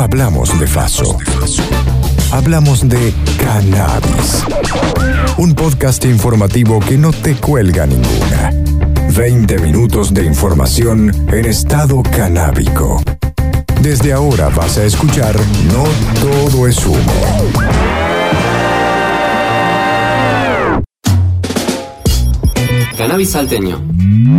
Hablamos de Faso. Hablamos de cannabis. Un podcast informativo que no te cuelga ninguna. 20 minutos de información en estado canábico. Desde ahora vas a escuchar No todo es humo. Cannabis salteño.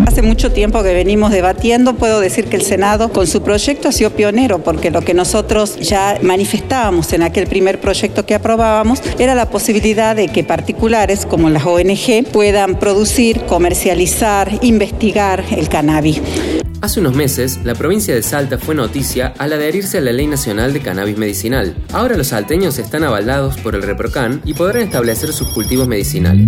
Hace mucho tiempo que venimos debatiendo, puedo decir que el Senado con su proyecto ha sido pionero, porque lo que nosotros ya manifestábamos en aquel primer proyecto que aprobábamos era la posibilidad de que particulares como las ONG puedan producir, comercializar, investigar el cannabis. Hace unos meses, la provincia de Salta fue noticia al adherirse a la Ley Nacional de Cannabis Medicinal. Ahora los salteños están avalados por el ReproCan y podrán establecer sus cultivos medicinales.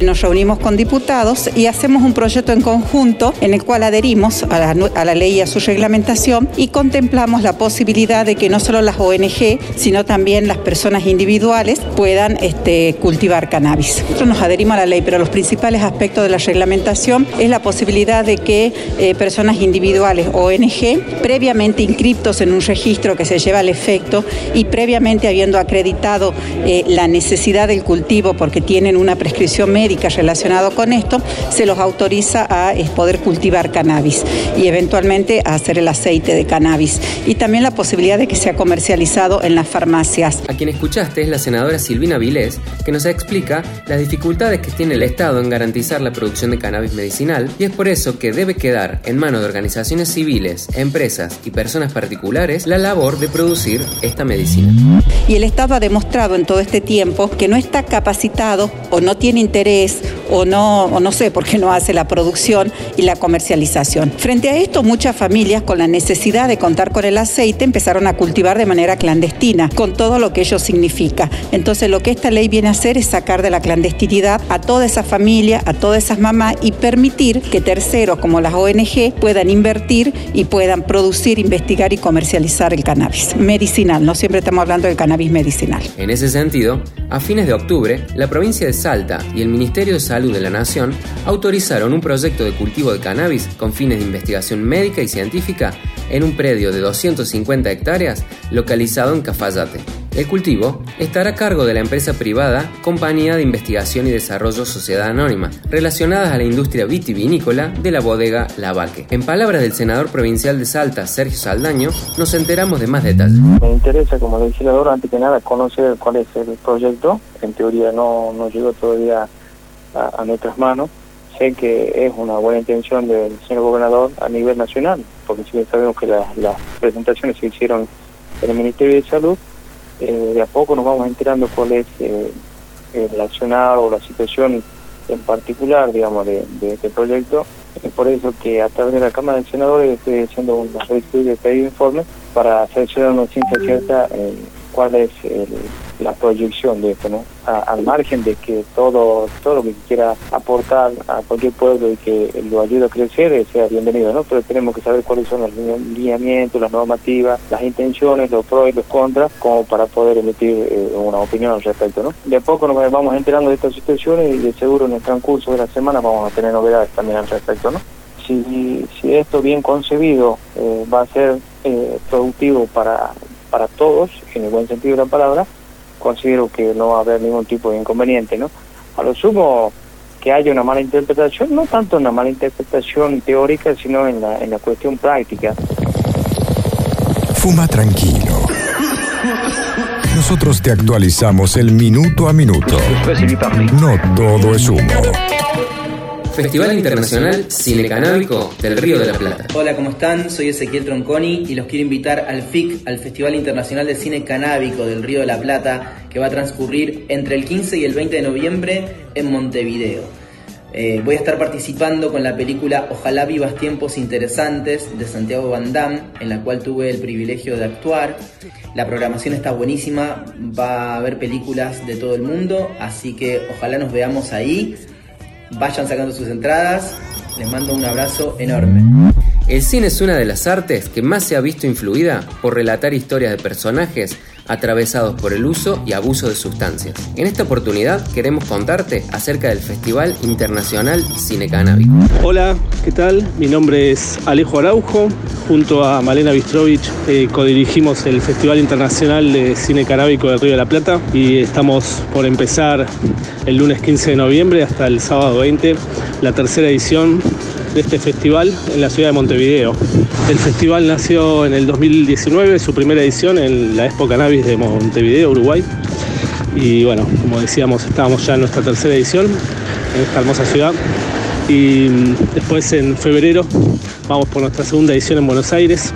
Nos reunimos con diputados y hacemos un proyecto en conjunto en el cual adherimos a la, ley y a su reglamentación y contemplamos la posibilidad de que no solo las ONG, sino también las personas individuales puedan este, cultivar cannabis. Nosotros nos adherimos a la ley, pero los principales aspectos de la reglamentación es la posibilidad de que eh, personas individuales ONG, previamente inscriptos en un registro que se lleva al efecto y previamente habiendo acreditado eh, la necesidad del cultivo porque tienen una prescripción médica relacionada con esto, se los autoriza a poder cultivar cannabis y eventualmente a hacer el aceite de cannabis. Y también la posibilidad de que sea comercializado en las farmacias. A quien escuchaste es la senadora Silvina Vilés, que nos explica las dificultades que tiene el Estado en garantizar la producción de cannabis medicinal y es por eso que debe quedar en manos de organizaciones civiles, empresas y personas particulares la labor de producir esta medicina. Y el Estado ha demostrado en todo este tiempo que no está capacitado o no tiene interés o no, o no sé por qué no hace la producción y la comercialización. Frente a esto, muchas familias con la necesidad de contar con el aceite empezaron a cultivar de manera clandestina, con todo lo que ello significa. Entonces, lo que esta ley viene a hacer es sacar de la clandestinidad a toda esa familia, a todas esas mamás y permitir que terceros como las ONG puedan invertir y puedan producir, investigar y comercializar el cannabis medicinal. No siempre estamos hablando del cannabis medicinal. En ese sentido, a fines de octubre, la provincia de Salta y el Ministerio de Salud de la Nación autorizaron un proyecto de cultivo de cannabis con fines de investigación médica y científica en un predio de 250 hectáreas localizado en Cafayate. El cultivo estará a cargo de la empresa privada Compañía de Investigación y Desarrollo Sociedad Anónima, relacionadas a la industria vitivinícola de la bodega Lavaque. En palabras del senador provincial de Salta, Sergio Saldaño, nos enteramos de más detalles. Me interesa como legislador, antes que nada, conocer cuál es el proyecto. En teoría no, no llegó todavía a, nuestras manos. Sé que es una buena intención del señor gobernador a nivel nacional, porque si bien sabemos que las presentaciones se hicieron en el Ministerio de Salud, eh, de a poco nos vamos enterando cuál es eh, el accionar o la situación en particular, digamos, de, este proyecto. Es por eso que a través de la Cámara de Senadores estoy haciendo una solicitud de pedido informe para hacer una ciencia cierta cuál es la proyección de esto, ¿no? al margen de que todo todo lo que quiera aportar a cualquier pueblo y que lo ayude a crecer eh, sea bienvenido, ¿no? Pero tenemos que saber cuáles son los lineamientos, las normativas, las intenciones, los pros y los contras, como para poder emitir eh, una opinión al respecto, ¿no? De a poco nos vamos enterando de estas situaciones y de seguro en el transcurso de la semana vamos a tener novedades también al respecto, ¿no? Si, si esto bien concebido eh, va a ser productivo para para todos, en el buen sentido de la palabra, considero que no va a haber ningún tipo de inconveniente, ¿no? A lo sumo que haya una mala interpretación, no tanto una mala interpretación teórica, sino en la, en la cuestión práctica. Fuma tranquilo. Nosotros te actualizamos el minuto a minuto. No todo es humo. Festival Internacional Cine Canábico del Río de la Plata. Hola, ¿cómo están? Soy Ezequiel Tronconi y los quiero invitar al FIC, al Festival Internacional de Cine Canábico del Río de la Plata, que va a transcurrir entre el 15 y el 20 de noviembre en Montevideo. Eh, voy a estar participando con la película Ojalá vivas tiempos interesantes de Santiago Van Damme, en la cual tuve el privilegio de actuar. La programación está buenísima, va a haber películas de todo el mundo, así que ojalá nos veamos ahí. Vayan sacando sus entradas. Les mando un abrazo enorme. El cine es una de las artes que más se ha visto influida por relatar historias de personajes atravesados por el uso y abuso de sustancias. En esta oportunidad queremos contarte acerca del Festival Internacional Cine Canábico. Hola, ¿qué tal? Mi nombre es Alejo Araujo. Junto a Malena Bistrovich eh, codirigimos el Festival Internacional de Cine Canábico del Río de la Plata y estamos por empezar el lunes 15 de noviembre hasta el sábado 20 la tercera edición de este festival en la ciudad de Montevideo. El festival nació en el 2019, su primera edición en la Expo Cannabis de Montevideo, Uruguay. Y bueno, como decíamos, estábamos ya en nuestra tercera edición en esta hermosa ciudad. Y mm, después en febrero vamos por nuestra segunda edición en Buenos Aires.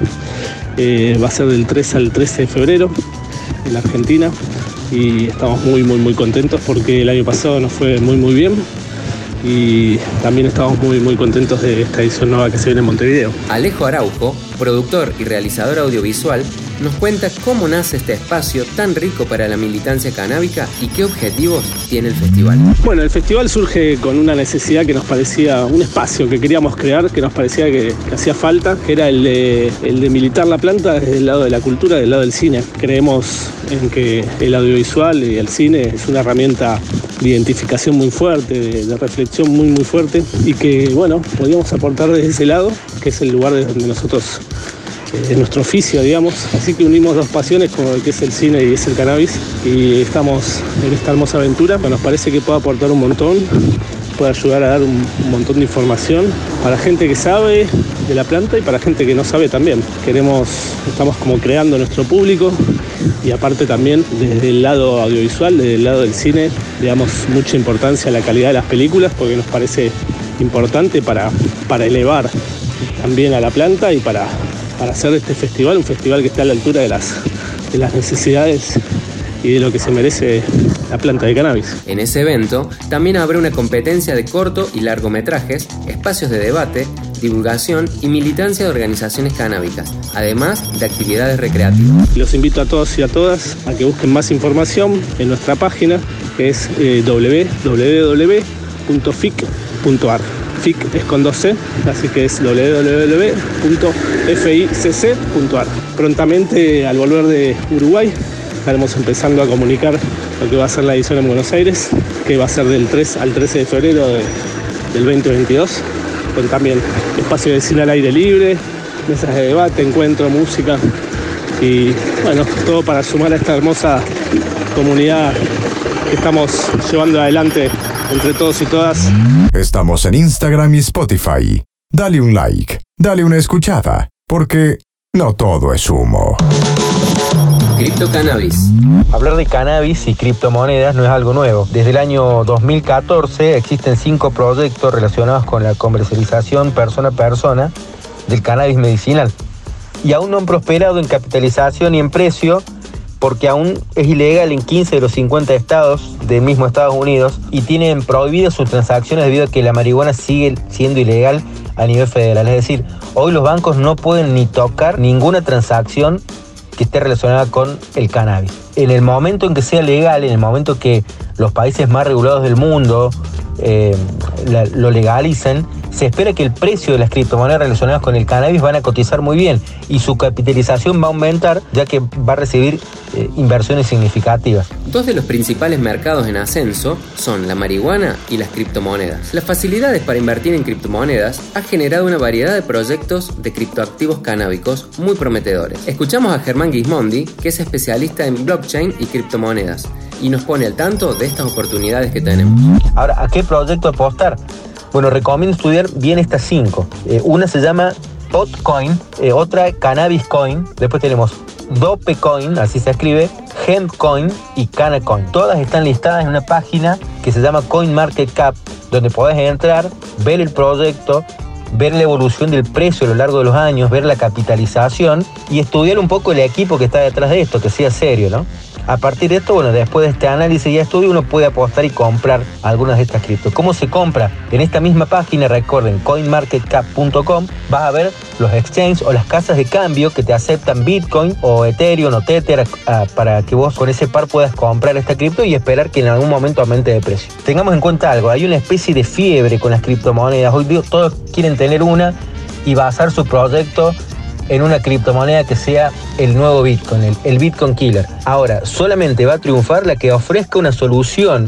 Eh, va a ser del 3 al 13 de febrero en la Argentina. Y estamos muy, muy, muy contentos porque el año pasado nos fue muy, muy bien y también estamos muy muy contentos de esta edición nueva que se viene en Montevideo. Alejo Araujo, productor y realizador audiovisual, nos cuenta cómo nace este espacio tan rico para la militancia canábica y qué objetivos tiene el festival. Bueno, el festival surge con una necesidad que nos parecía, un espacio que queríamos crear, que nos parecía que, hacía falta, que era el de, militar la planta desde el lado de la cultura, del lado del cine. Creemos en que el audiovisual y el cine es una herramienta de identificación muy fuerte, de, reflexión muy muy fuerte y que bueno, podíamos aportar desde ese lado, que es el lugar desde donde nosotros es nuestro oficio, digamos. Así que unimos dos pasiones como el que es el cine y es el cannabis y estamos en esta hermosa aventura que nos parece que puede aportar un montón, puede ayudar a dar un, montón de información para gente que sabe de la planta y para gente que no sabe también. Queremos, estamos como creando nuestro público y aparte también desde el lado audiovisual, desde el lado del cine, le damos mucha importancia a la calidad de las películas porque nos parece importante para, para elevar también a la planta y para para hacer este festival, un festival que esté a la altura de las, de las necesidades y de lo que se merece la planta de cannabis. En ese evento también habrá una competencia de corto y largometrajes, espacios de debate, divulgación y militancia de organizaciones canábicas, además de actividades recreativas. Los invito a todos y a todas a que busquen más información en nuestra página que es eh, www.fic.ar. FIC es con 2C, así que es www.ficc.ar. Prontamente, al volver de Uruguay, estaremos empezando a comunicar lo que va a ser la edición en Buenos Aires, que va a ser del 3 al 13 de febrero del 2022, con también espacio de cine al aire libre, mesas de debate, encuentro, música y bueno, todo para sumar a esta hermosa comunidad que estamos llevando adelante entre todos y todas. Estamos en Instagram y Spotify. Dale un like, dale una escuchada, porque no todo es humo. Cripto Cannabis. Hablar de cannabis y criptomonedas no es algo nuevo. Desde el año 2014 existen cinco proyectos relacionados con la comercialización persona a persona del cannabis medicinal. Y aún no han prosperado en capitalización y en precio porque aún es ilegal en 15 de los 50 estados del mismo Estados Unidos y tienen prohibidas sus transacciones debido a que la marihuana sigue siendo ilegal a nivel federal. Es decir, hoy los bancos no pueden ni tocar ninguna transacción que esté relacionada con el cannabis. En el momento en que sea legal, en el momento que los países más regulados del mundo eh, lo legalicen, se espera que el precio de las criptomonedas relacionadas con el cannabis van a cotizar muy bien y su capitalización va a aumentar ya que va a recibir eh, inversiones significativas. Dos de los principales mercados en ascenso son la marihuana y las criptomonedas. Las facilidades para invertir en criptomonedas ha generado una variedad de proyectos de criptoactivos canábicos muy prometedores. Escuchamos a Germán Gismondi, que es especialista en blockchain y criptomonedas, y nos pone al tanto de estas oportunidades que tenemos. Ahora, ¿a qué proyecto apostar? Bueno, recomiendo estudiar bien estas cinco. Eh, una se llama Potcoin, eh, otra Cannabis Coin, después tenemos Dopecoin, así se escribe, Hempcoin y Canacoin. Todas están listadas en una página que se llama CoinMarketCap, donde podés entrar, ver el proyecto, ver la evolución del precio a lo largo de los años, ver la capitalización y estudiar un poco el equipo que está detrás de esto, que sea serio, ¿no? A partir de esto, bueno, después de este análisis y estudio, uno puede apostar y comprar algunas de estas criptos. ¿Cómo se compra? En esta misma página, recuerden, coinmarketcap.com, vas a ver los exchanges o las casas de cambio que te aceptan Bitcoin o Ethereum o Tether ah, para que vos con ese par puedas comprar esta cripto y esperar que en algún momento aumente de precio. Tengamos en cuenta algo, hay una especie de fiebre con las criptomonedas. Hoy todos quieren tener una y basar su proyecto en una criptomoneda que sea el nuevo Bitcoin, el, Bitcoin Killer. Ahora, solamente va a triunfar la que ofrezca una solución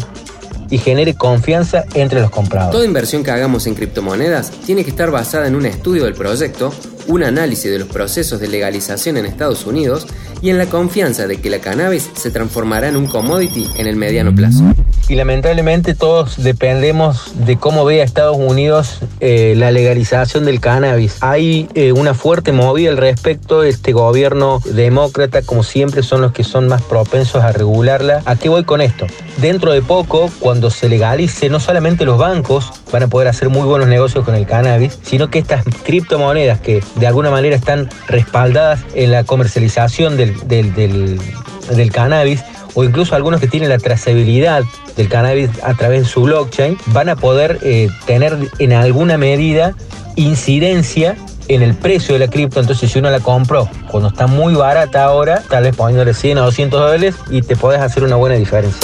y genere confianza entre los compradores. Toda inversión que hagamos en criptomonedas tiene que estar basada en un estudio del proyecto, un análisis de los procesos de legalización en Estados Unidos y en la confianza de que la cannabis se transformará en un commodity en el mediano plazo. Y lamentablemente todos dependemos de cómo vea Estados Unidos eh, la legalización del cannabis. Hay eh, una fuerte movida al respecto. Este gobierno demócrata, como siempre, son los que son más propensos a regularla. ¿A qué voy con esto? Dentro de poco, cuando se legalice, no solamente los bancos van a poder hacer muy buenos negocios con el cannabis, sino que estas criptomonedas que de alguna manera están respaldadas en la comercialización del, del, cannabis, o incluso algunos que tienen la trazabilidad del cannabis a través de su blockchain, van a poder eh, tener en alguna medida incidencia en el precio de la cripto. Entonces, si uno la compró cuando está muy barata ahora, tal vez poniéndole 100 o 200 dólares y te podés hacer una buena diferencia.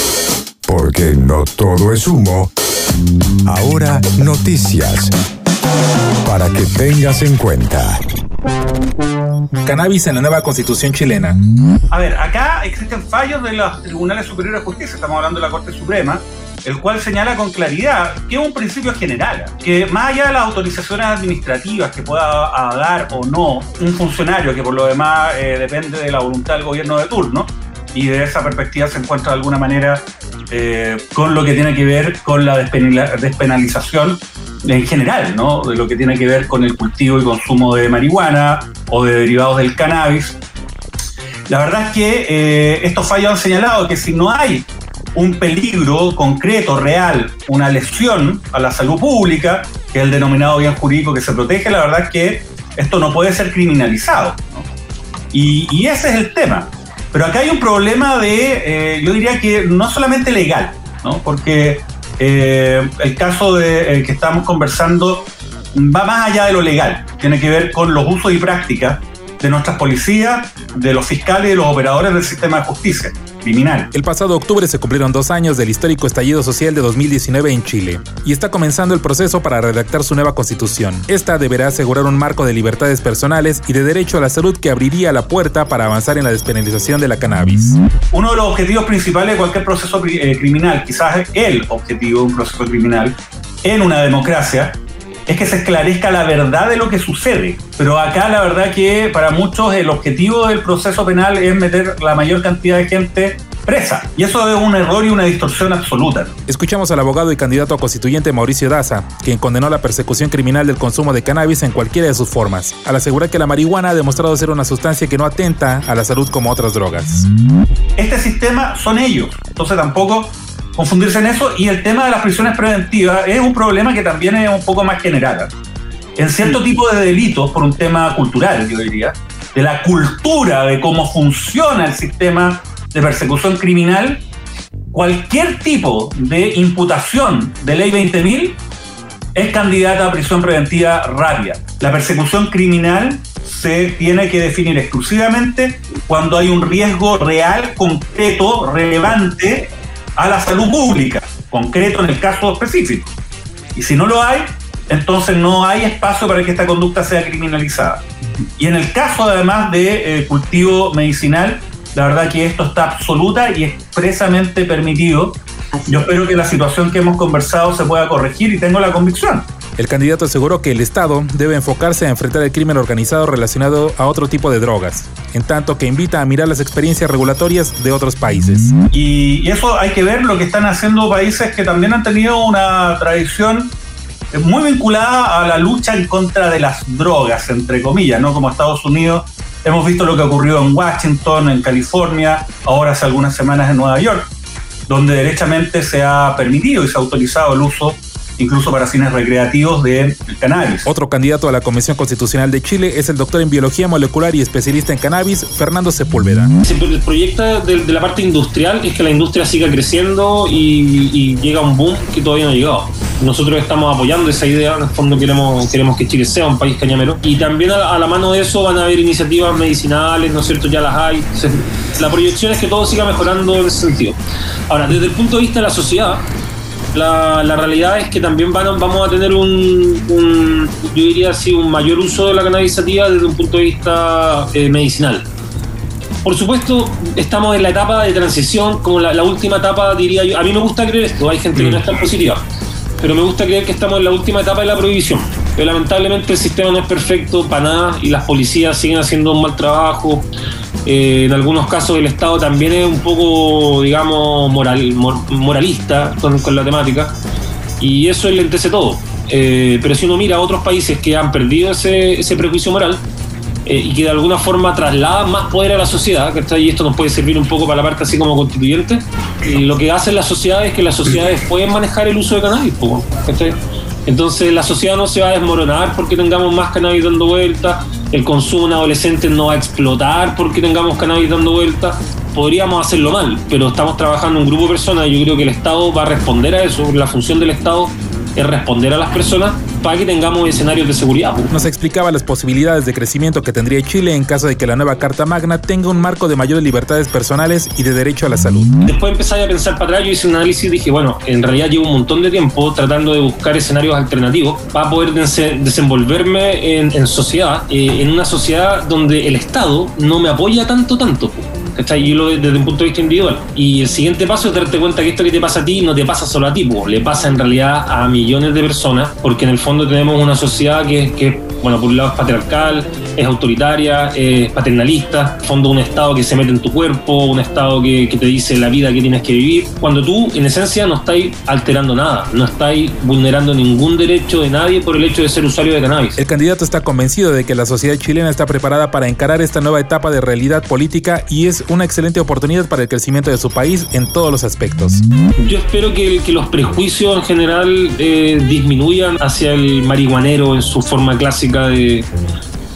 Porque no todo es humo. Ahora, noticias. Para que tengas en cuenta. Cannabis en la nueva constitución chilena. A ver, acá existen fallos de los tribunales superiores de justicia, estamos hablando de la Corte Suprema, el cual señala con claridad que es un principio general, que más allá de las autorizaciones administrativas que pueda dar o no un funcionario, que por lo demás eh, depende de la voluntad del gobierno de turno, y de esa perspectiva se encuentra de alguna manera eh, con lo que tiene que ver con la despenalización en general, ¿no? De lo que tiene que ver con el cultivo y consumo de marihuana o de derivados del cannabis. La verdad es que eh, estos fallos han señalado que si no hay un peligro concreto, real, una lesión a la salud pública, que es el denominado bien jurídico que se protege, la verdad es que esto no puede ser criminalizado. ¿no? Y, y, ese es el tema. Pero acá hay un problema de, eh, yo diría que no solamente legal, ¿no? porque eh, el caso de, eh, que estamos conversando va más allá de lo legal, tiene que ver con los usos y prácticas de nuestras policías, de los fiscales y de los operadores del sistema de justicia criminal. El pasado octubre se cumplieron dos años del histórico estallido social de 2019 en Chile y está comenzando el proceso para redactar su nueva constitución. Esta deberá asegurar un marco de libertades personales y de derecho a la salud que abriría la puerta para avanzar en la despenalización de la cannabis. Uno de los objetivos principales de cualquier proceso eh, criminal, quizás el objetivo de un proceso criminal en una democracia, es que se esclarezca la verdad de lo que sucede. Pero acá la verdad que para muchos el objetivo del proceso penal es meter la mayor cantidad de gente presa. Y eso es un error y una distorsión absoluta. Escuchamos al abogado y candidato a constituyente Mauricio Daza, quien condenó la persecución criminal del consumo de cannabis en cualquiera de sus formas, al asegurar que la marihuana ha demostrado ser una sustancia que no atenta a la salud como otras drogas. Este sistema son ellos, entonces tampoco confundirse en eso. Y el tema de las prisiones preventivas es un problema que también es un poco más general. En cierto tipo de delitos, por un tema cultural, yo diría, de la cultura de cómo funciona el sistema de persecución criminal, cualquier tipo de imputación de ley 20.000 es candidata a prisión preventiva rápida. La persecución criminal se tiene que definir exclusivamente cuando hay un riesgo real, concreto, relevante a la salud pública, concreto en el caso específico. Y si no lo hay, entonces no hay espacio para que esta conducta sea criminalizada. Y en el caso además de eh, cultivo medicinal, la verdad que esto está absoluta y expresamente permitido. Yo espero que la situación que hemos conversado se pueda corregir y tengo la convicción. El candidato aseguró que el Estado debe enfocarse a enfrentar el crimen organizado relacionado a otro tipo de drogas, en tanto que invita a mirar las experiencias regulatorias de otros países. Y eso hay que ver lo que están haciendo países que también han tenido una tradición muy vinculada a la lucha en contra de las drogas, entre comillas, ¿no? Como Estados Unidos. Hemos visto lo que ocurrió en Washington, en California, ahora hace algunas semanas en Nueva York, donde derechamente se ha permitido y se ha autorizado el uso incluso para fines recreativos del cannabis. Otro candidato a la Convención Constitucional de Chile es el doctor en biología molecular y especialista en cannabis, Fernando Sepúlveda. El proyecto de, de la parte industrial es que la industria siga creciendo y, y llega un boom que todavía no ha llegado. Nosotros estamos apoyando esa idea, en el fondo queremos, queremos que Chile sea un país cañamero. Y también a, a la mano de eso van a haber iniciativas medicinales, ¿no es cierto? Ya las hay. La proyección es que todo siga mejorando en ese sentido. Ahora, desde el punto de vista de la sociedad, La, la realidad es que también van, vamos a tener un, un, yo diría así, un mayor uso de la cannabisativa desde un punto de vista eh, medicinal. Por supuesto, estamos en la etapa de transición, como la, la, última etapa, diría yo. A mí me gusta creer esto, hay gente que no está positiva, pero me gusta creer que estamos en la última etapa de la prohibición. Pero lamentablemente el sistema no es perfecto para nada y las policías siguen haciendo un mal trabajo. Eh, en algunos casos el Estado también es un poco, digamos, moral, moralista con, con la temática y eso enlentece todo. Eh, pero si uno mira a otros países que han perdido ese, ese prejuicio moral, eh, y que de alguna forma traslada más poder a la sociedad, ¿cachai? Y esto nos puede servir un poco para la parte así como constituyente. Y lo que hacen las sociedades es que las sociedades pueden manejar el uso de cannabis. Entonces la sociedad no se va a desmoronar porque tengamos más cannabis dando vueltas, el consumo en adolescentes no va a explotar porque tengamos cannabis dando vueltas. Podríamos hacerlo mal, pero estamos trabajando en un grupo de personas yo creo que el Estado va a responder a eso, la función del Estado es responder a las personas para que tengamos escenarios de seguridad. Nos explicaba las posibilidades de crecimiento que tendría Chile en caso de que la nueva Carta Magna tenga un marco de mayores libertades personales y de derecho a la salud. Después empecé a pensar para atrás, yo hice un análisis y dije, bueno, en realidad llevo un montón de tiempo tratando de buscar escenarios alternativos para poder desenvolverme en, en sociedad, eh, en una sociedad donde el Estado no me apoya tanto, tanto. ¿Cachai? Yo lo desde un punto de vista individual. Y el siguiente paso es darte cuenta que esto que te pasa a ti no te pasa solo a ti, le pasa en realidad a millones de personas, porque en el fondo tenemos una sociedad que, que bueno, por un lado es patriarcal, es autoritaria, es paternalista, fondo un Estado que se mete en tu cuerpo, un Estado que, que, te dice la vida que tienes que vivir, cuando tú en esencia no estáis alterando nada, no estáis vulnerando ningún derecho de nadie por el hecho de ser usuario de cannabis. El candidato está convencido de que la sociedad chilena está preparada para encarar esta nueva etapa de realidad política y es una excelente oportunidad para el crecimiento de su país en todos los aspectos. Yo espero que, que los prejuicios en general eh, disminuyan hacia el marihuanero en su forma clásica de,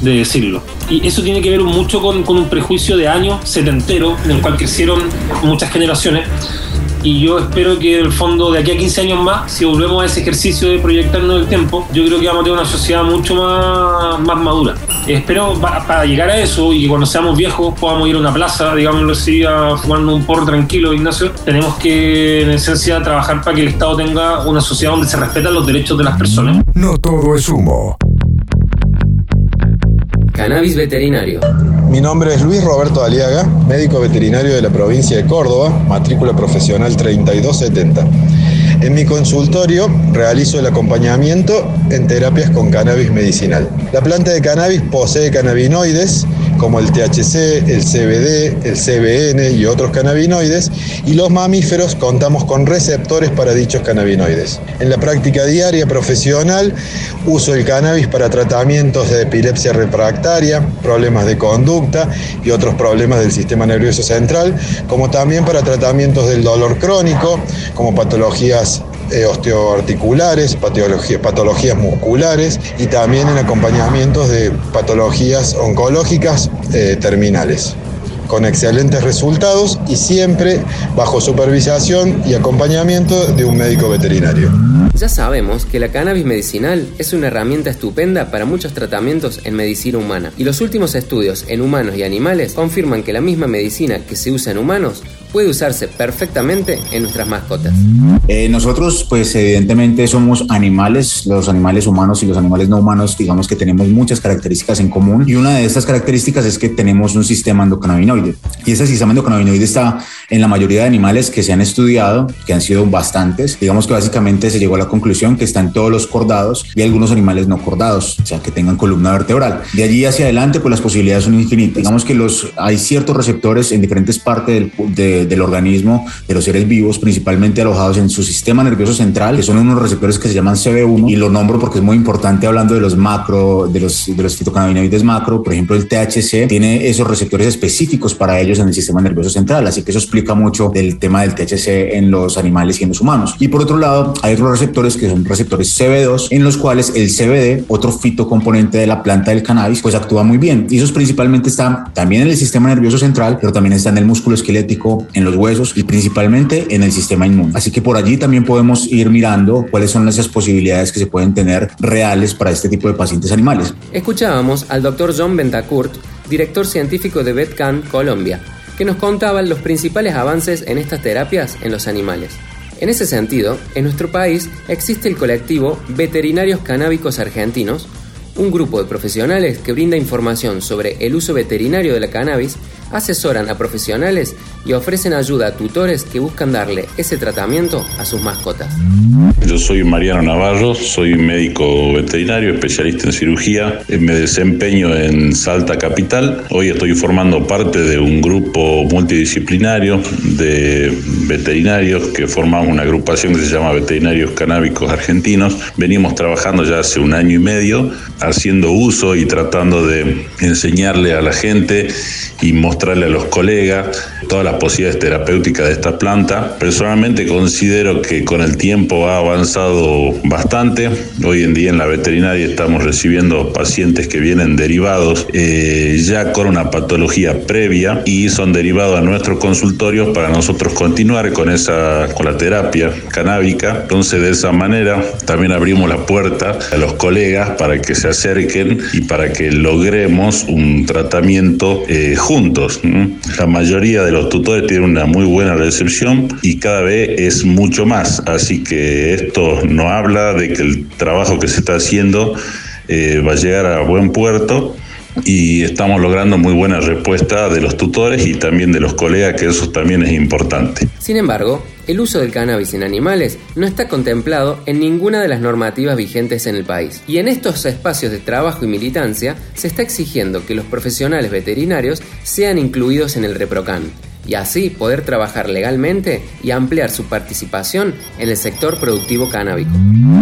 de, decirlo. Y eso tiene que ver mucho con, con, un prejuicio de años setentero, en el cual crecieron muchas generaciones. Y yo espero que en el fondo de aquí a 15 años más, si volvemos a ese ejercicio de proyectarnos el tiempo, yo creo que vamos a tener una sociedad mucho más, más madura. Espero para, llegar a eso y que cuando seamos viejos podamos ir a una plaza, digámoslo así, a fumando un porro tranquilo, Ignacio. Tenemos que, en esencia, trabajar para que el Estado tenga una sociedad donde se respetan los derechos de las personas. No todo es humo. Cannabis veterinario. Mi nombre es Luis Roberto Aliaga, médico veterinario de la provincia de Córdoba, matrícula profesional 3270. En mi consultorio realizo el acompañamiento en terapias con cannabis medicinal. La planta de cannabis posee cannabinoides como el THC, el CBD, el CBN y otros cannabinoides, y los mamíferos contamos con receptores para dichos cannabinoides. En la práctica diaria profesional uso el cannabis para tratamientos de epilepsia refractaria, problemas de conducta y otros problemas del sistema nervioso central, como también para tratamientos del dolor crónico, como patologías eh, osteoarticulares, patologías, musculares y también en acompañamientos de patologías oncológicas eh, terminales con excelentes resultados y siempre bajo supervisación y acompañamiento de un médico veterinario. Ya sabemos que la cannabis medicinal es una herramienta estupenda para muchos tratamientos en medicina humana. Y los últimos estudios en humanos y animales confirman que la misma medicina que se usa en humanos puede usarse perfectamente en nuestras mascotas. Eh, nosotros, pues evidentemente somos animales, los animales humanos y los animales no humanos, digamos que tenemos muchas características en común y una de estas características es que tenemos un sistema endocannabinoide. Y ese sistema endocannabinoide está en la mayoría de animales que se han estudiado, que han sido bastantes, digamos que básicamente se llegó a la conclusión que está en todos los cordados y algunos animales no cordados, o sea, que tengan columna vertebral. De allí hacia adelante, pues las posibilidades son infinitas. Digamos que los, hay ciertos receptores en diferentes partes del, de, del organismo de los seres vivos, principalmente alojados en su sistema nervioso central, que son unos receptores que se llaman CB1 y lo nombro porque es muy importante hablando de los macro, de los, de los fitocannabinoides macro, por ejemplo el THC tiene esos receptores específicos para ellos en el sistema nervioso central, así que eso explica mucho del tema del THC en los animales y en los humanos. Y por otro lado, hay otros receptores que son receptores CB2 en los cuales el CBD, otro fitocomponente de la planta del cannabis, pues actúa muy bien. Y esos principalmente están también en el sistema nervioso central, pero también están en el músculo esquelético, en los huesos y principalmente en el sistema inmune. Así que por allí también podemos ir mirando cuáles son esas posibilidades que se pueden tener reales para este tipo de pacientes animales. Escuchábamos al doctor John Bentacourt, director científico de Betcan, Colombia, que nos contaban los principales avances en estas terapias en los animales. En ese sentido, en nuestro país existe el colectivo Veterinarios Canábicos Argentinos, un grupo de profesionales que brinda información sobre el uso veterinario de la cannabis, asesoran a profesionales y ofrecen ayuda a tutores que buscan darle ese tratamiento a sus mascotas. Yo soy Mariano Navarro, soy médico veterinario, especialista en cirugía. Eh, me desempeño en Salta Capital. Hoy estoy formando parte de un grupo multidisciplinario de veterinarios que formamos una agrupación que se llama Veterinarios Canábicos Argentinos. Venimos trabajando ya hace un año y medio haciendo uso y tratando de enseñarle a la gente y mostrarle a los colegas todas las posibilidades terapéuticas de esta planta. Personalmente considero que con el tiempo ha avanzado bastante. Hoy en día en la veterinaria estamos recibiendo pacientes que vienen derivados eh, ya con una patología previa y son derivados a nuestros consultorios para nosotros continuar con esa con la terapia canábica. Entonces de esa manera también abrimos la puerta a los colegas para que se acerquen y para que logremos un tratamiento eh, juntos. La mayoría de los tutores tienen una muy buena recepción y cada vez es mucho más. Así que esto nos habla de que el trabajo que se está haciendo eh, va a llegar a buen puerto y estamos logrando muy buena respuesta de los tutores y también de los colegas, que eso también es importante. Sin embargo, el uso del cannabis en animales no está contemplado en ninguna de las normativas vigentes en el país. Y en estos espacios de trabajo y militancia se está exigiendo que los profesionales veterinarios sean incluidos en el ReproCan y así poder trabajar legalmente y ampliar su participación en el sector productivo canábico.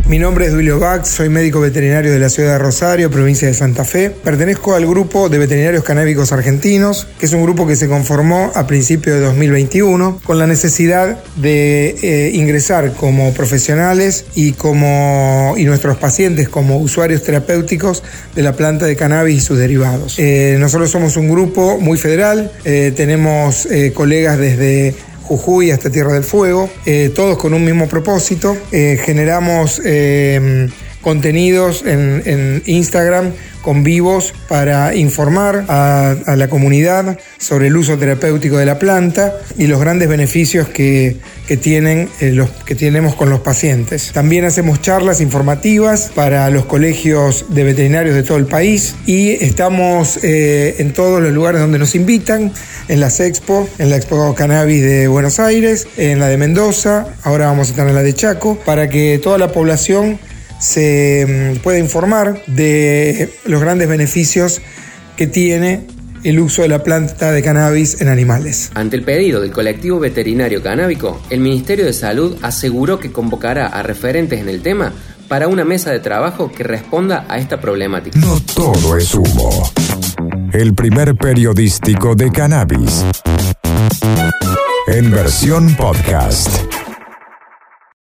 Mi nombre es Duilio Bach, soy médico veterinario de la ciudad de Rosario, provincia de Santa Fe. Pertenezco al grupo de veterinarios canábicos argentinos, que es un grupo que se conformó a principios de 2021 con la necesidad de eh, ingresar como profesionales y como y nuestros pacientes como usuarios terapéuticos de la planta de cannabis y sus derivados. Eh, nosotros somos un grupo muy federal, eh, tenemos colegas desde Jujuy hasta Tierra del Fuego, eh, todos con un mismo propósito. Eh, generamos eh, contenidos en, Instagram con vivos para informar a, la comunidad sobre el uso terapéutico de la planta y los grandes beneficios que, tienen, eh, los, que tenemos con los pacientes. También hacemos charlas informativas para los colegios de veterinarios de todo el país y estamos eh, en todos los lugares donde nos invitan, en las expo, en la Expo Cannabis de Buenos Aires, en la de Mendoza, ahora vamos a estar en la de Chaco, para que toda la población se mm, puede informar de los grandes beneficios que tiene el uso de la planta de cannabis en animales. Ante el pedido del colectivo veterinario canábico, el Ministerio de Salud aseguró que convocará a referentes en el tema para una mesa de trabajo que responda a esta problemática. No todo es humo. El primer periodístico de cannabis. En versión podcast.